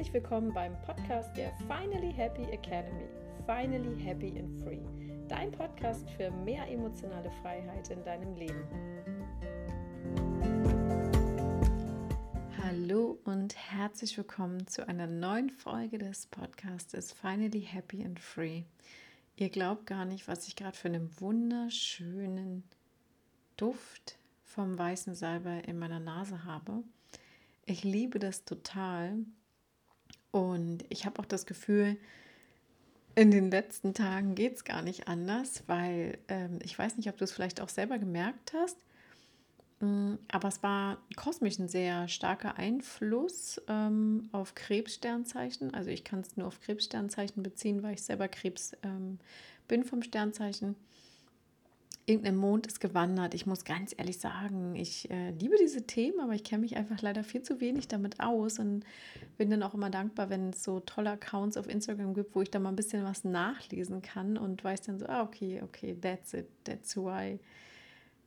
herzlich willkommen beim Podcast der Finally Happy Academy. Finally Happy and Free. Dein Podcast für mehr emotionale Freiheit in deinem Leben. Hallo und herzlich willkommen zu einer neuen Folge des Podcasts Finally Happy and Free. Ihr glaubt gar nicht, was ich gerade für einen wunderschönen Duft vom weißen Salbei in meiner Nase habe. Ich liebe das total. Und ich habe auch das Gefühl, in den letzten Tagen geht es gar nicht anders, weil ähm, ich weiß nicht, ob du es vielleicht auch selber gemerkt hast, mm, aber es war kosmisch ein sehr starker Einfluss ähm, auf Krebssternzeichen. Also ich kann es nur auf Krebssternzeichen beziehen, weil ich selber Krebs ähm, bin vom Sternzeichen irgendein Mond ist gewandert. Ich muss ganz ehrlich sagen, ich äh, liebe diese Themen, aber ich kenne mich einfach leider viel zu wenig damit aus und bin dann auch immer dankbar, wenn es so tolle Accounts auf Instagram gibt, wo ich da mal ein bisschen was nachlesen kann und weiß dann so, ah, okay, okay, that's it, that's why,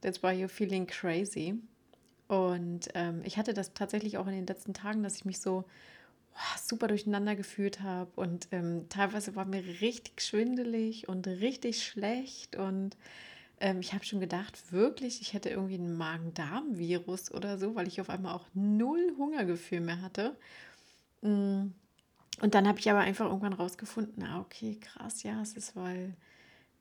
that's why you're feeling crazy. Und ähm, ich hatte das tatsächlich auch in den letzten Tagen, dass ich mich so oh, super durcheinander gefühlt habe und ähm, teilweise war mir richtig schwindelig und richtig schlecht und ähm, ich habe schon gedacht, wirklich, ich hätte irgendwie ein Magen-Darm-Virus oder so, weil ich auf einmal auch null Hungergefühl mehr hatte. Mm. Und dann habe ich aber einfach irgendwann rausgefunden, ah, okay, krass, ja, es ist, weil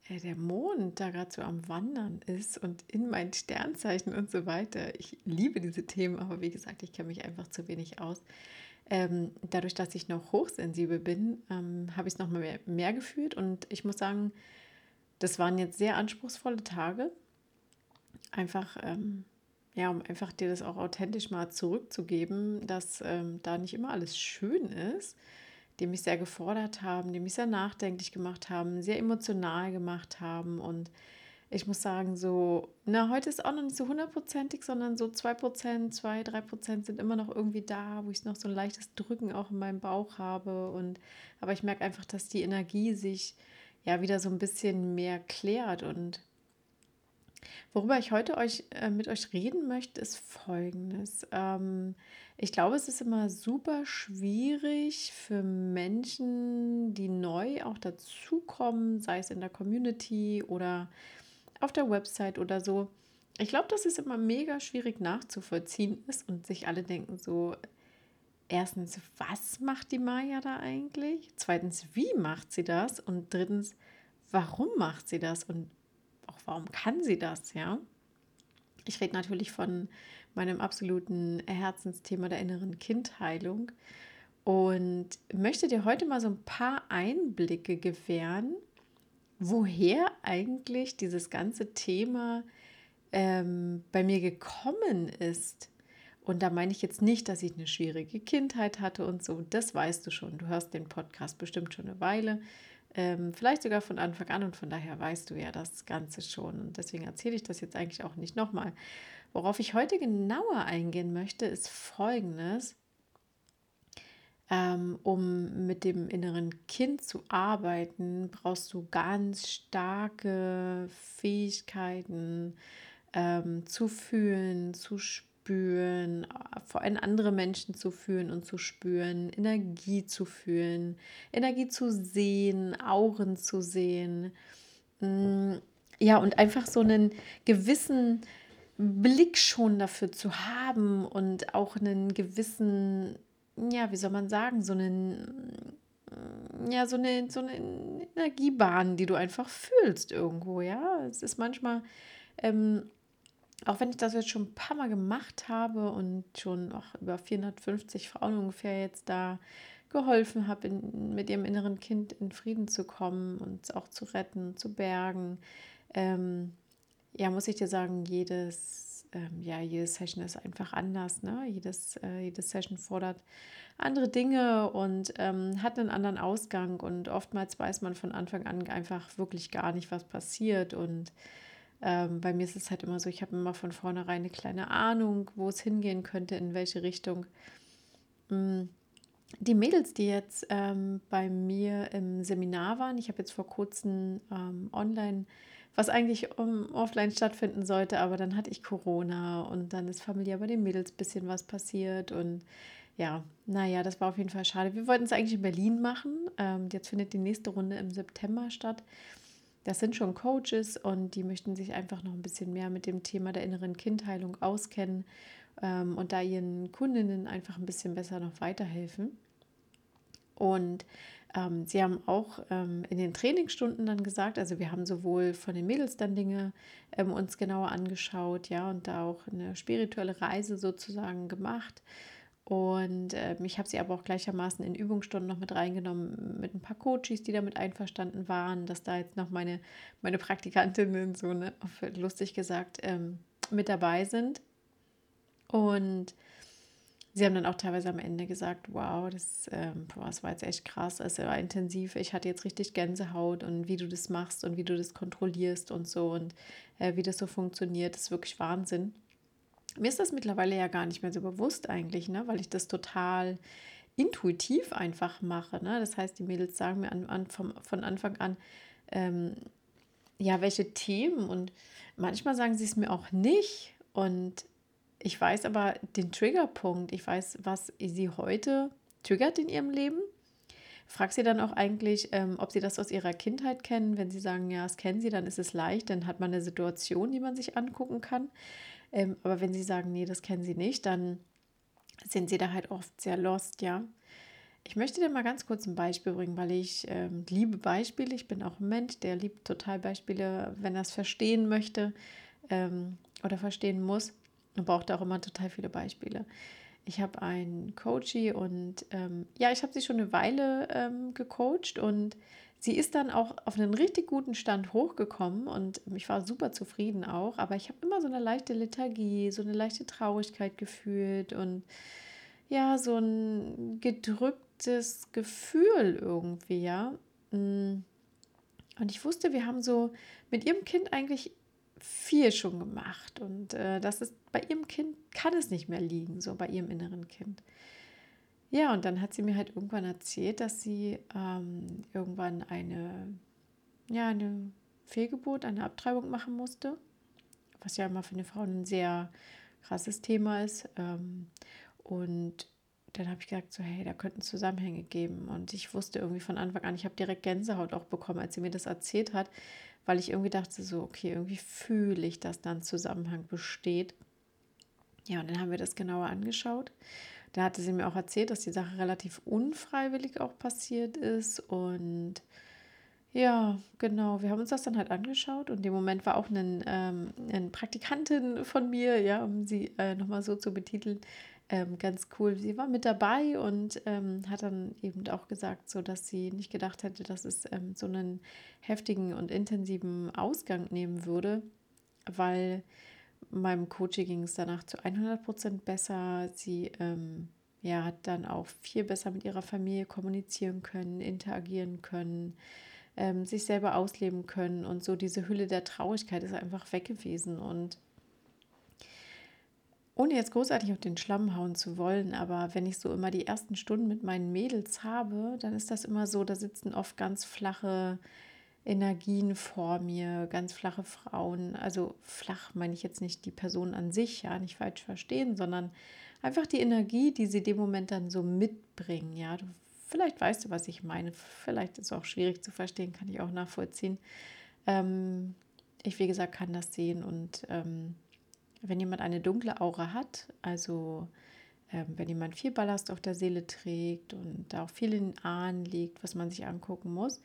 äh, der Mond da gerade so am Wandern ist und in mein Sternzeichen und so weiter. Ich liebe diese Themen, aber wie gesagt, ich kenne mich einfach zu wenig aus. Ähm, dadurch, dass ich noch hochsensibel bin, ähm, habe ich es noch mal mehr, mehr gefühlt und ich muss sagen, das waren jetzt sehr anspruchsvolle Tage. Einfach, ähm, ja, um einfach dir das auch authentisch mal zurückzugeben, dass ähm, da nicht immer alles schön ist, die mich sehr gefordert haben, die mich sehr nachdenklich gemacht haben, sehr emotional gemacht haben. Und ich muss sagen, so, na, heute ist auch noch nicht so hundertprozentig, sondern so zwei Prozent, zwei, drei Prozent sind immer noch irgendwie da, wo ich noch so ein leichtes Drücken auch in meinem Bauch habe. Und aber ich merke einfach, dass die Energie sich ja wieder so ein bisschen mehr klärt. Und worüber ich heute euch äh, mit euch reden möchte, ist folgendes. Ähm, ich glaube, es ist immer super schwierig für Menschen, die neu auch dazukommen, sei es in der Community oder auf der Website oder so. Ich glaube, dass es immer mega schwierig nachzuvollziehen ist und sich alle denken so, erstens, was macht die Maya da eigentlich? Zweitens, wie macht sie das? Und drittens, warum macht sie das? Und auch warum kann sie das? Ja. Ich rede natürlich von meinem absoluten Herzensthema der inneren Kindheilung und möchte dir heute mal so ein paar Einblicke gewähren, woher eigentlich dieses ganze Thema ähm, bei mir gekommen ist. Und da meine ich jetzt nicht, dass ich eine schwierige Kindheit hatte und so. Das weißt du schon. Du hörst den Podcast bestimmt schon eine Weile. Ähm, vielleicht sogar von Anfang an und von daher weißt du ja das Ganze schon. Und deswegen erzähle ich das jetzt eigentlich auch nicht nochmal. Worauf ich heute genauer eingehen möchte, ist Folgendes. Ähm, um mit dem inneren Kind zu arbeiten, brauchst du ganz starke Fähigkeiten ähm, zu fühlen, zu spüren spüren, vor allem andere Menschen zu fühlen und zu spüren, Energie zu fühlen, Energie zu sehen, Auren zu sehen. Mm, ja, und einfach so einen gewissen Blick schon dafür zu haben und auch einen gewissen, ja, wie soll man sagen, so einen, ja, so eine, so eine Energiebahn, die du einfach fühlst irgendwo, ja. Es ist manchmal ähm, auch wenn ich das jetzt schon ein paar Mal gemacht habe und schon auch über 450 Frauen ungefähr jetzt da geholfen habe, in, mit ihrem inneren Kind in Frieden zu kommen und es auch zu retten, zu bergen, ähm, ja, muss ich dir sagen, jedes, ähm, ja, jede Session ist einfach anders. Ne? Jedes, äh, jede Session fordert andere Dinge und ähm, hat einen anderen Ausgang. Und oftmals weiß man von Anfang an einfach wirklich gar nicht, was passiert. Und ähm, bei mir ist es halt immer so, ich habe immer von vornherein eine kleine Ahnung, wo es hingehen könnte, in welche Richtung. Mm, die Mädels, die jetzt ähm, bei mir im Seminar waren, ich habe jetzt vor kurzem ähm, online, was eigentlich um, offline stattfinden sollte, aber dann hatte ich Corona und dann ist familiär bei den Mädels ein bisschen was passiert und ja, naja, das war auf jeden Fall schade. Wir wollten es eigentlich in Berlin machen. Ähm, jetzt findet die nächste Runde im September statt. Das sind schon Coaches und die möchten sich einfach noch ein bisschen mehr mit dem Thema der inneren Kindheilung auskennen ähm, und da ihren Kundinnen einfach ein bisschen besser noch weiterhelfen. Und ähm, sie haben auch ähm, in den Trainingsstunden dann gesagt, also wir haben sowohl von den Mädels dann Dinge ähm, uns genauer angeschaut, ja, und da auch eine spirituelle Reise sozusagen gemacht. Und äh, ich habe sie aber auch gleichermaßen in Übungsstunden noch mit reingenommen, mit ein paar Coaches, die damit einverstanden waren, dass da jetzt noch meine, meine Praktikantinnen so ne, lustig gesagt ähm, mit dabei sind. Und sie haben dann auch teilweise am Ende gesagt, wow, das, ähm, das war jetzt echt krass, es war intensiv, ich hatte jetzt richtig Gänsehaut und wie du das machst und wie du das kontrollierst und so und äh, wie das so funktioniert, ist wirklich Wahnsinn. Mir ist das mittlerweile ja gar nicht mehr so bewusst eigentlich, ne? weil ich das total intuitiv einfach mache. Ne? Das heißt, die Mädels sagen mir an, an, vom, von Anfang an, ähm, ja, welche Themen und manchmal sagen sie es mir auch nicht und ich weiß aber den Triggerpunkt, ich weiß, was sie heute triggert in ihrem Leben. Frag sie dann auch eigentlich, ähm, ob sie das aus ihrer Kindheit kennen. Wenn sie sagen, ja, das kennen sie, dann ist es leicht, dann hat man eine Situation, die man sich angucken kann. Ähm, aber wenn sie sagen, nee, das kennen sie nicht, dann sind sie da halt oft sehr lost, ja. Ich möchte dir mal ganz kurz ein Beispiel bringen, weil ich ähm, liebe Beispiele. Ich bin auch ein Mensch, der liebt total Beispiele, wenn er es verstehen möchte ähm, oder verstehen muss. Man braucht auch immer total viele Beispiele. Ich habe einen Coachie und ähm, ja, ich habe sie schon eine Weile ähm, gecoacht und sie ist dann auch auf einen richtig guten Stand hochgekommen und ich war super zufrieden auch, aber ich habe immer so eine leichte Lethargie, so eine leichte Traurigkeit gefühlt und ja, so ein gedrücktes Gefühl irgendwie, ja. Und ich wusste, wir haben so mit ihrem Kind eigentlich viel schon gemacht und äh, das ist bei ihrem Kind kann es nicht mehr liegen, so bei ihrem inneren Kind. Ja, und dann hat sie mir halt irgendwann erzählt, dass sie ähm, irgendwann eine, ja, eine Fehlgeburt, eine Abtreibung machen musste, was ja immer für eine Frau ein sehr krasses Thema ist. Ähm, und dann habe ich gesagt, so, hey, da könnten Zusammenhänge geben. Und ich wusste irgendwie von Anfang an, ich habe direkt Gänsehaut auch bekommen, als sie mir das erzählt hat, weil ich irgendwie dachte, so, okay, irgendwie fühle ich, dass da ein Zusammenhang besteht. Ja, und dann haben wir das genauer angeschaut. Da hatte sie mir auch erzählt, dass die Sache relativ unfreiwillig auch passiert ist. Und ja, genau, wir haben uns das dann halt angeschaut und im Moment war auch ein, ähm, eine Praktikantin von mir, ja, um sie äh, nochmal so zu betiteln, ähm, ganz cool. Sie war mit dabei und ähm, hat dann eben auch gesagt, so dass sie nicht gedacht hätte, dass es ähm, so einen heftigen und intensiven Ausgang nehmen würde, weil meinem Coaching ging es danach zu 100 Prozent besser. Sie ähm, ja, hat dann auch viel besser mit ihrer Familie kommunizieren können, interagieren können, ähm, sich selber ausleben können. Und so diese Hülle der Traurigkeit ist einfach weg gewesen. Und ohne jetzt großartig auf den Schlamm hauen zu wollen, aber wenn ich so immer die ersten Stunden mit meinen Mädels habe, dann ist das immer so, da sitzen oft ganz flache Energien vor mir, ganz flache Frauen. Also flach meine ich jetzt nicht die Person an sich, ja, nicht falsch verstehen, sondern einfach die Energie, die sie dem Moment dann so mitbringen. Ja, du, vielleicht weißt du, was ich meine. Vielleicht ist es auch schwierig zu verstehen, kann ich auch nachvollziehen. Ähm, ich, wie gesagt, kann das sehen und ähm, wenn jemand eine dunkle Aura hat, also ähm, wenn jemand viel Ballast auf der Seele trägt und da auch viel in Ahnen liegt, was man sich angucken muss,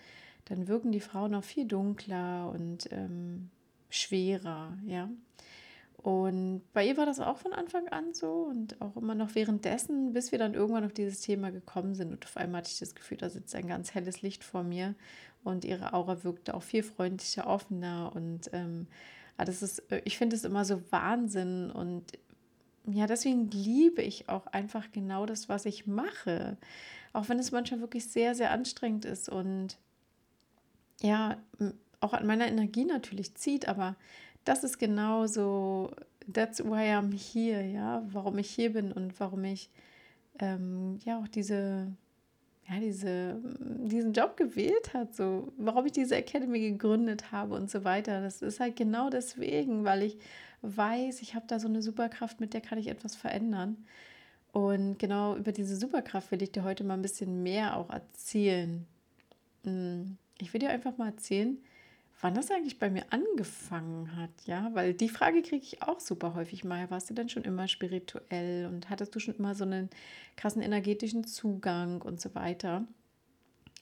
dann wirken die Frauen auch viel dunkler und ähm, schwerer, ja. Und bei ihr war das auch von Anfang an so und auch immer noch währenddessen, bis wir dann irgendwann auf dieses Thema gekommen sind. Und auf einmal hatte ich das Gefühl, da sitzt ein ganz helles Licht vor mir und ihre Aura wirkte auch viel freundlicher, offener. Und ähm, ah, das ist, äh, ich finde es immer so Wahnsinn. Und ja, deswegen liebe ich auch einfach genau das, was ich mache. Auch wenn es manchmal wirklich sehr, sehr anstrengend ist und ja, auch an meiner Energie natürlich zieht, aber das ist genau so, that's why I'm here, ja, warum ich hier bin und warum ich ähm, ja auch diese, ja, diese, diesen Job gewählt hat, so, warum ich diese Academy gegründet habe und so weiter. Das ist halt genau deswegen, weil ich weiß, ich habe da so eine Superkraft, mit der kann ich etwas verändern. Und genau über diese Superkraft will ich dir heute mal ein bisschen mehr auch erzählen. Hm, ich will dir einfach mal erzählen, wann das eigentlich bei mir angefangen hat, ja, weil die Frage kriege ich auch super häufig mal. Warst du denn schon immer spirituell und hattest du schon immer so einen krassen energetischen Zugang und so weiter?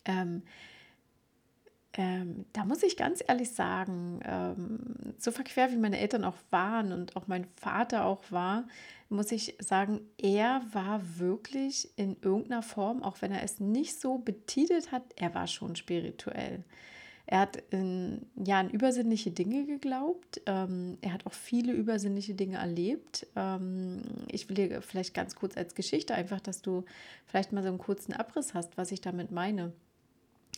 Ähm, ähm, da muss ich ganz ehrlich sagen, ähm, so verquer wie meine Eltern auch waren und auch mein Vater auch war, muss ich sagen, er war wirklich in irgendeiner Form, auch wenn er es nicht so betitelt hat, er war schon spirituell. Er hat in, ja an übersinnliche Dinge geglaubt. Ähm, er hat auch viele übersinnliche Dinge erlebt. Ähm, ich will dir vielleicht ganz kurz als Geschichte einfach, dass du vielleicht mal so einen kurzen Abriss hast, was ich damit meine.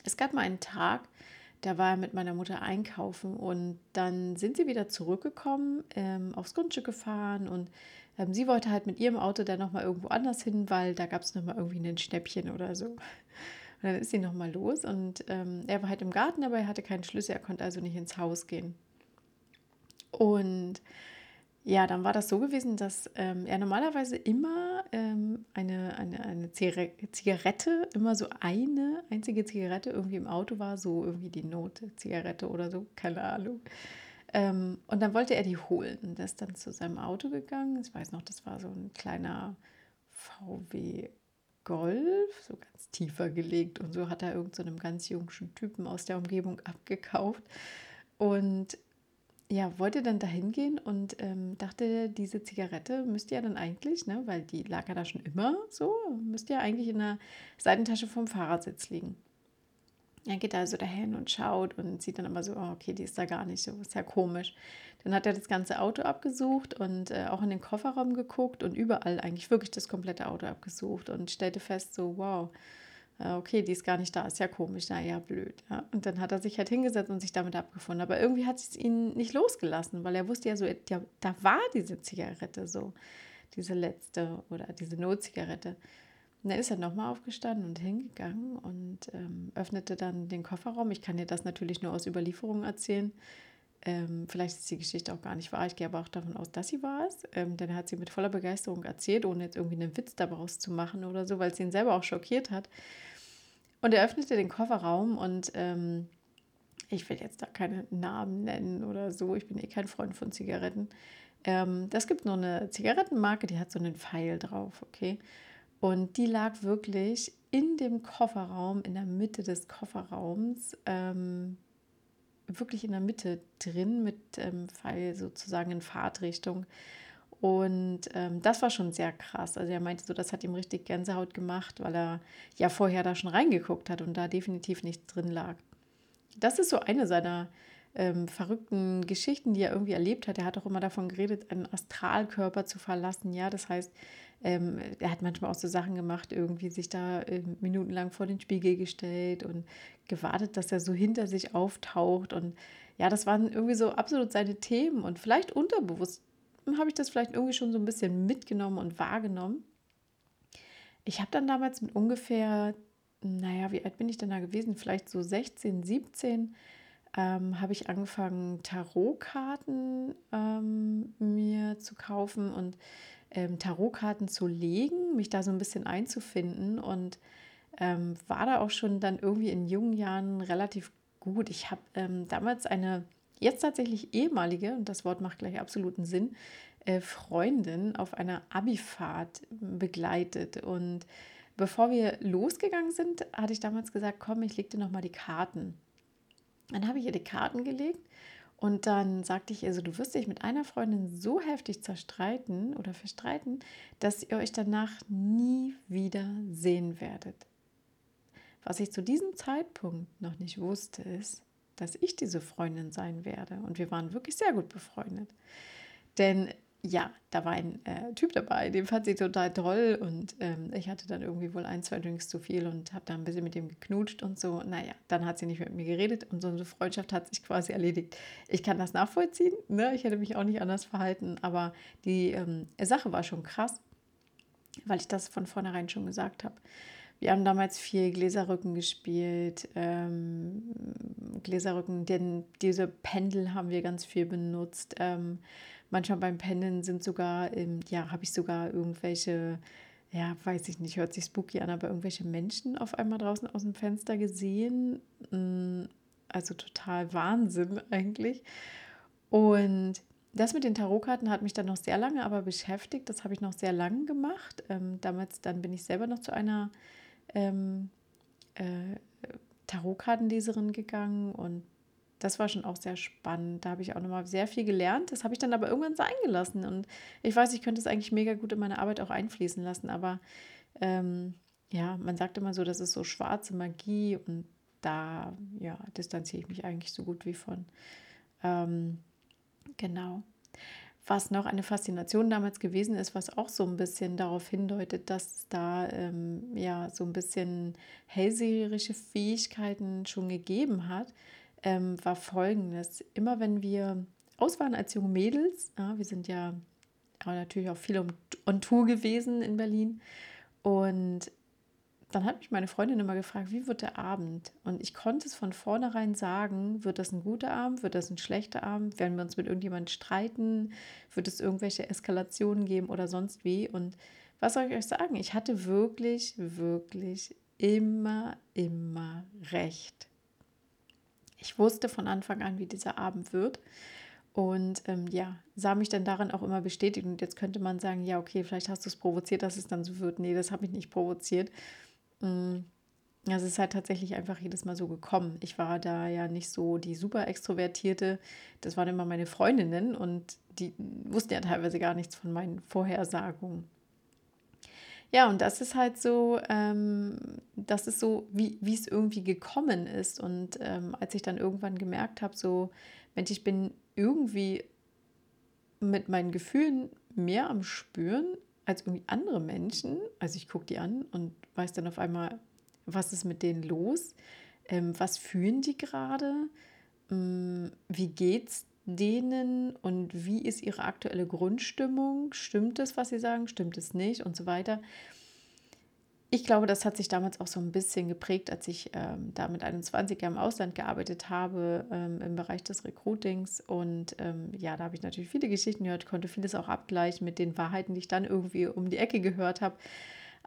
Es gab mal einen Tag, da war er mit meiner Mutter einkaufen und dann sind sie wieder zurückgekommen, ähm, aufs Grundstück gefahren und ähm, sie wollte halt mit ihrem Auto dann nochmal irgendwo anders hin, weil da gab es nochmal irgendwie ein Schnäppchen oder so. Und dann ist sie nochmal los und ähm, er war halt im Garten, aber er hatte keinen Schlüssel, er konnte also nicht ins Haus gehen. Und ja, dann war das so gewesen, dass ähm, er normalerweise immer ähm, eine, Zigarette, immer so eine einzige Zigarette irgendwie im Auto war, so irgendwie die Note Zigarette oder so, keine Ahnung. Ähm, und dann wollte er die holen. Und ist dann zu seinem Auto gegangen. Ich weiß noch, das war so ein kleiner VW Golf, so ganz tiefer gelegt. Und so hat er irgendeinem so ganz jungen Typen aus der Umgebung abgekauft. Und ja, wollte dann dahin gehen und ähm, dachte, diese Zigarette müsste ja dann eigentlich, ne, weil die lag ja da schon immer so, müsste ja eigentlich in der Seitentasche vom Fahrersitz liegen. Er geht also dahin und schaut und sieht dann aber so, oh, okay, die ist da gar nicht so, ist ja komisch. Dann hat er das ganze Auto abgesucht und äh, auch in den Kofferraum geguckt und überall eigentlich wirklich das komplette Auto abgesucht und stellte fest, so, wow, okay, die ist gar nicht da, ist ja komisch, naja, blöd. Ja. Und dann hat er sich halt hingesetzt und sich damit abgefunden. Aber irgendwie hat es ihn nicht losgelassen, weil er wusste ja so, ja, da war diese Zigarette so, diese letzte oder diese Notzigarette. Und dann ist er nochmal aufgestanden und hingegangen und ähm, öffnete dann den Kofferraum. Ich kann dir das natürlich nur aus Überlieferungen erzählen. Ähm, vielleicht ist die Geschichte auch gar nicht wahr. Ich gehe aber auch davon aus, dass sie wahr ist. Ähm, denn er hat sie mit voller Begeisterung erzählt, ohne jetzt irgendwie einen Witz daraus zu machen oder so, weil es ihn selber auch schockiert hat. Und er öffnete den Kofferraum und ähm, ich will jetzt da keine Namen nennen oder so. Ich bin eh kein Freund von Zigaretten. Ähm, das gibt nur eine Zigarettenmarke, die hat so einen Pfeil drauf, okay? Und die lag wirklich in dem Kofferraum, in der Mitte des Kofferraums, ähm, wirklich in der Mitte drin mit ähm, Pfeil sozusagen in Fahrtrichtung. Und ähm, das war schon sehr krass. Also er meinte so, das hat ihm richtig Gänsehaut gemacht, weil er ja vorher da schon reingeguckt hat und da definitiv nichts drin lag. Das ist so eine seiner ähm, verrückten Geschichten, die er irgendwie erlebt hat. Er hat auch immer davon geredet, einen Astralkörper zu verlassen. Ja, das heißt, ähm, er hat manchmal auch so Sachen gemacht, irgendwie sich da äh, minutenlang vor den Spiegel gestellt und gewartet, dass er so hinter sich auftaucht. Und ja, das waren irgendwie so absolut seine Themen. Und vielleicht unterbewusst habe ich das vielleicht irgendwie schon so ein bisschen mitgenommen und wahrgenommen. Ich habe dann damals mit ungefähr, naja, wie alt bin ich denn da gewesen? Vielleicht so 16, 17, ähm, habe ich angefangen, Tarotkarten ähm, mir zu kaufen und ähm, Tarotkarten zu legen, mich da so ein bisschen einzufinden und ähm, war da auch schon dann irgendwie in jungen Jahren relativ gut. Ich habe ähm, damals eine jetzt tatsächlich ehemalige, und das Wort macht gleich absoluten Sinn, äh, Freundin auf einer Abifahrt begleitet. Und bevor wir losgegangen sind, hatte ich damals gesagt, komm, ich leg dir nochmal die Karten. Dann habe ich ihr die Karten gelegt und dann sagte ich ihr so, du wirst dich mit einer Freundin so heftig zerstreiten oder verstreiten, dass ihr euch danach nie wieder sehen werdet. Was ich zu diesem Zeitpunkt noch nicht wusste, ist, dass ich diese Freundin sein werde. Und wir waren wirklich sehr gut befreundet. Denn ja, da war ein äh, Typ dabei, den fand sie total toll und ähm, ich hatte dann irgendwie wohl ein, zwei Drinks zu viel und habe da ein bisschen mit ihm geknutscht und so. Naja, dann hat sie nicht mit mir geredet und so eine Freundschaft hat sich quasi erledigt. Ich kann das nachvollziehen, ne? ich hätte mich auch nicht anders verhalten, aber die ähm, Sache war schon krass, weil ich das von vornherein schon gesagt habe. Wir haben damals viel Gläserrücken gespielt, ähm, Gläserrücken, denn diese Pendel haben wir ganz viel benutzt. Ähm, manchmal beim Pendeln sind sogar, ähm, ja, habe ich sogar irgendwelche ja, weiß ich nicht, hört sich spooky an, aber irgendwelche Menschen auf einmal draußen aus dem Fenster gesehen. Mm, also total Wahnsinn eigentlich. Und das mit den Tarotkarten hat mich dann noch sehr lange aber beschäftigt. Das habe ich noch sehr lange gemacht. Ähm, damals, dann bin ich selber noch zu einer ähm, äh, Tarotkartenleserin gegangen und das war schon auch sehr spannend. Da habe ich auch nochmal sehr viel gelernt. Das habe ich dann aber irgendwann sein gelassen. Und ich weiß, ich könnte es eigentlich mega gut in meine Arbeit auch einfließen lassen. Aber ähm, ja, man sagt immer so, das ist so schwarze Magie und da ja, distanziere ich mich eigentlich so gut wie von. Ähm, genau. Was noch eine Faszination damals gewesen ist, was auch so ein bisschen darauf hindeutet, dass da ähm, ja so ein bisschen hellseherische Fähigkeiten schon gegeben hat, ähm, war folgendes. Immer wenn wir aus waren als junge Mädels, ja, wir sind ja natürlich auch viel on Tour gewesen in Berlin und dann hat mich meine Freundin immer gefragt, wie wird der Abend? Und ich konnte es von vornherein sagen, wird das ein guter Abend, wird das ein schlechter Abend, werden wir uns mit irgendjemandem streiten, wird es irgendwelche Eskalationen geben oder sonst wie. Und was soll ich euch sagen? Ich hatte wirklich, wirklich immer, immer recht. Ich wusste von Anfang an, wie dieser Abend wird. Und ähm, ja, sah mich dann darin auch immer bestätigt. Und jetzt könnte man sagen, ja, okay, vielleicht hast du es provoziert, dass es dann so wird. Nee, das habe ich nicht provoziert. Mm, also es ist halt tatsächlich einfach jedes Mal so gekommen. Ich war da ja nicht so die super extrovertierte. Das waren immer meine Freundinnen und die wussten ja teilweise gar nichts von meinen Vorhersagungen. Ja, und das ist halt so, ähm, das ist so, wie, es irgendwie gekommen ist. Und ähm, als ich dann irgendwann gemerkt habe, so, Mensch, ich bin irgendwie mit meinen Gefühlen mehr am Spüren als irgendwie andere Menschen. Also ich gucke die an und weiß dann auf einmal, was ist mit denen los? Ähm, was fühlen die gerade? Ähm, wie geht's denen und wie ist ihre aktuelle Grundstimmung? Stimmt es, was sie sagen? Stimmt es nicht? Und so weiter. Ich glaube, das hat sich damals auch so ein bisschen geprägt, als ich ähm, da mit 21 Jahren im Ausland gearbeitet habe, ähm, im Bereich des Recruitings. Und ähm, ja, da habe ich natürlich viele Geschichten gehört, konnte vieles auch abgleichen mit den Wahrheiten, die ich dann irgendwie um die Ecke gehört habe.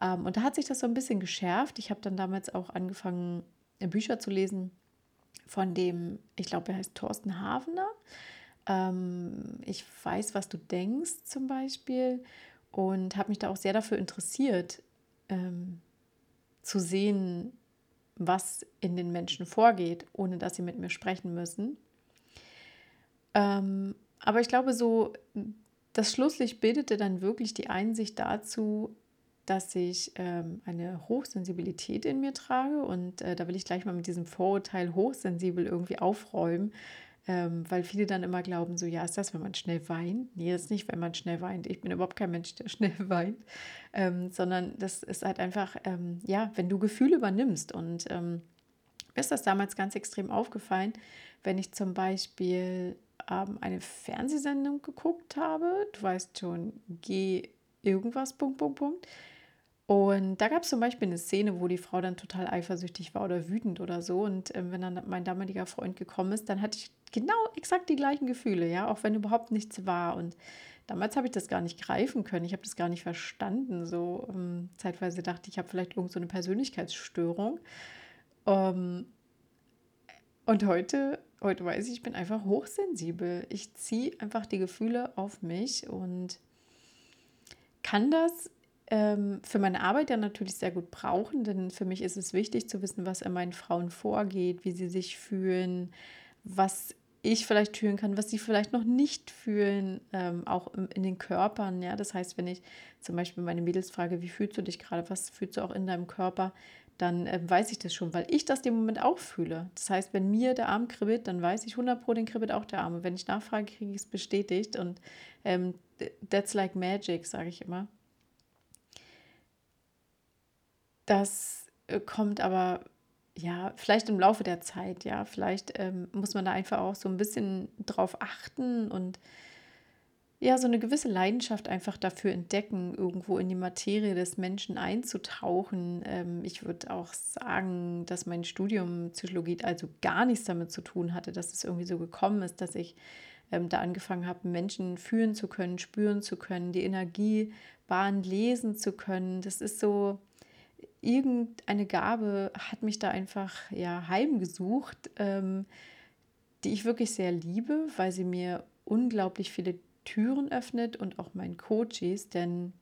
Ähm, und da hat sich das so ein bisschen geschärft. Ich habe dann damals auch angefangen, Bücher zu lesen von dem, ich glaube, er heißt Thorsten Havener. Ähm, ich weiß, was du denkst zum Beispiel und habe mich da auch sehr dafür interessiert, ähm, zu sehen, was in den Menschen vorgeht, ohne dass sie mit mir sprechen müssen. Aber ich glaube, so das Schlusslicht bildete dann wirklich die Einsicht dazu, dass ich ähm, eine Hochsensibilität in mir trage. Und äh, da will ich gleich mal mit diesem Vorurteil hochsensibel irgendwie aufräumen, ähm, weil viele dann immer glauben, so ja, ist das, wenn man schnell weint? Nee, das ist nicht, wenn man schnell weint. Ich bin überhaupt kein Mensch, der schnell weint, ähm, sondern das ist halt einfach, ähm, ja, wenn du Gefühle übernimmst. Und ähm, mir ist das damals ganz extrem aufgefallen, wenn ich zum Beispiel eine Fernsehsendung geguckt habe, du weißt schon, geh irgendwas, Punkt, Punkt, Punkt. Und da gab es zum Beispiel eine Szene, wo die Frau dann total eifersüchtig war oder wütend oder so. Und ähm, wenn dann mein damaliger Freund gekommen ist, dann hatte ich genau exakt die gleichen Gefühle, ja, auch wenn überhaupt nichts war. Und damals habe ich das gar nicht greifen können. Ich habe das gar nicht verstanden. So ähm, zeitweise dachte ich, ich habe vielleicht irgend so Persönlichkeitsstörung. Ähm, und heute, heute weiß ich, ich bin einfach hochsensibel. Ich ziehe einfach die Gefühle auf mich und kann das ähm, für meine Arbeit ja natürlich sehr gut brauchen, denn für mich ist es wichtig zu wissen, was in meinen Frauen vorgeht, wie sie sich fühlen, was ich vielleicht fühlen kann, was sie vielleicht noch nicht fühlen, ähm, auch im, in den Körpern. Ja, das heißt, wenn ich zum Beispiel meine Mädels frage, wie fühlst du dich gerade, was fühlst du auch in deinem Körper, dann äh, weiß ich das schon, weil ich das dem Moment auch fühle. Das heißt, wenn mir der Arm kribbelt, dann weiß ich 100 Pro, den kribbelt auch der Arm. Und wenn ich nachfrage, kriege ich es bestätigt. Und ähm, that's like magic, sage ich immer. Das äh, kommt aber ja, vielleicht im Laufe der Zeit, ja, vielleicht ähm, muss man da einfach auch so ein bisschen drauf achten und ja, so eine gewisse Leidenschaft einfach dafür entdecken, irgendwo in die Materie des Menschen einzutauchen. Ähm, ich würde auch sagen, dass mein Studium Psychologie also gar nichts damit zu tun hatte, dass es irgendwie so gekommen ist, dass ich ähm, da angefangen habe, Menschen fühlen zu können, spüren zu können, die Energiebahn lesen zu können. Das ist so, irgendeine Gabe hat mich da einfach ja heimgesucht, ähm, die ich wirklich sehr liebe, weil sie mir unglaublich viele Türen öffnet und auch meinen Coaches, denn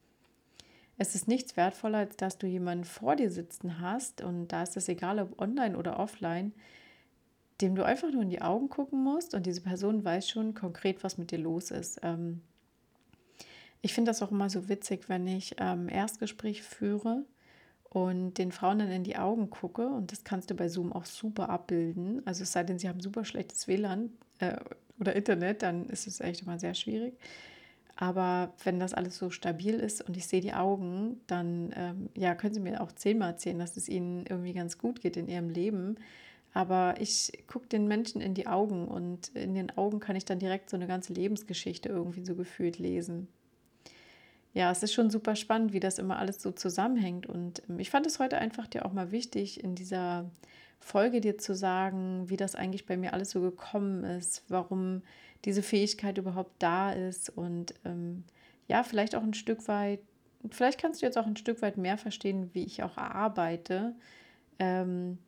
es ist nichts wertvoller, als dass du jemanden vor dir sitzen hast. Und da ist es egal, ob online oder offline, dem du einfach nur in die Augen gucken musst. Und diese Person weiß schon konkret, was mit dir los ist. Ähm, ich finde das auch immer so witzig, wenn ich ähm, Erstgespräch führe und den Frauen dann in die Augen gucke und das kannst du bei Zoom auch super abbilden. Also es sei denn, sie haben super schlechtes WLAN äh, oder Internet, dann ist es echt immer sehr schwierig. Aber wenn das alles so stabil ist und ich sehe die Augen, dann ähm, ja, können Sie mir auch zehnmal erzählen, dass es Ihnen irgendwie ganz gut geht in Ihrem Leben. Aber ich gucke den Menschen in die Augen und in den Augen kann ich dann direkt so eine ganze Lebensgeschichte irgendwie so gefühlt lesen. Ja, es ist schon super spannend, wie das immer alles so zusammenhängt. Und ähm, ich fand es heute einfach dir auch mal wichtig, in dieser Folge dir zu sagen, wie das eigentlich bei mir alles so gekommen ist, warum diese Fähigkeit überhaupt da ist und ähm, ja, vielleicht auch ein Stück weit, vielleicht kannst du jetzt auch ein Stück weit mehr verstehen, wie ich auch arbeite. Ähm,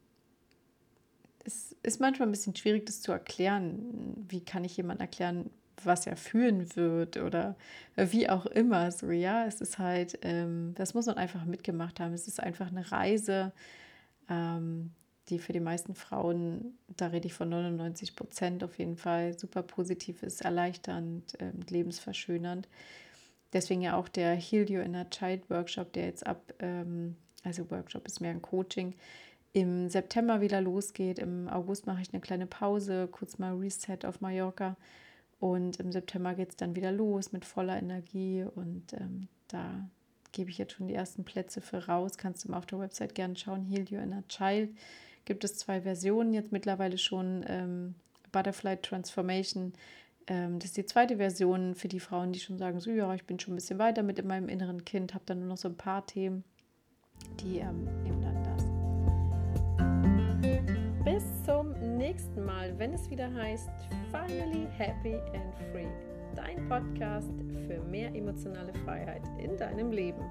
es ist manchmal ein bisschen schwierig, das zu erklären. Wie kann ich jemandem erklären, was er fühlen wird oder wie auch immer. So, ja, es ist halt, ähm, das muss man einfach mitgemacht haben. Es ist einfach eine Reise, ähm, die für die meisten Frauen, da rede ich von 99 Prozent auf jeden Fall, super positiv ist, erleichternd, äh, lebensverschönernd. Deswegen ja auch der Heal Your Inner Child Workshop, der jetzt ab, ähm, also Workshop ist mehr ein Coaching, im September wieder losgeht. Im August mache ich eine kleine Pause, kurz mal Reset auf Mallorca. Und im September geht es dann wieder los mit voller Energie. Und ähm, da gebe ich jetzt schon die ersten Plätze für raus. Kannst du mal auf der Website gerne schauen. Heal Your Inner Child gibt es zwei Versionen jetzt mittlerweile schon. Ähm, Butterfly Transformation. Ähm, das ist die zweite Version für die Frauen, die schon sagen, so ja, ich bin schon ein bisschen weiter mit in meinem inneren Kind, habe dann nur noch so ein paar Themen, die ähm, nehmen dann das. Bis zum nächsten Mal, wenn es wieder heißt Finally Happy and Free. Dein Podcast für mehr emotionale Freiheit in deinem Leben.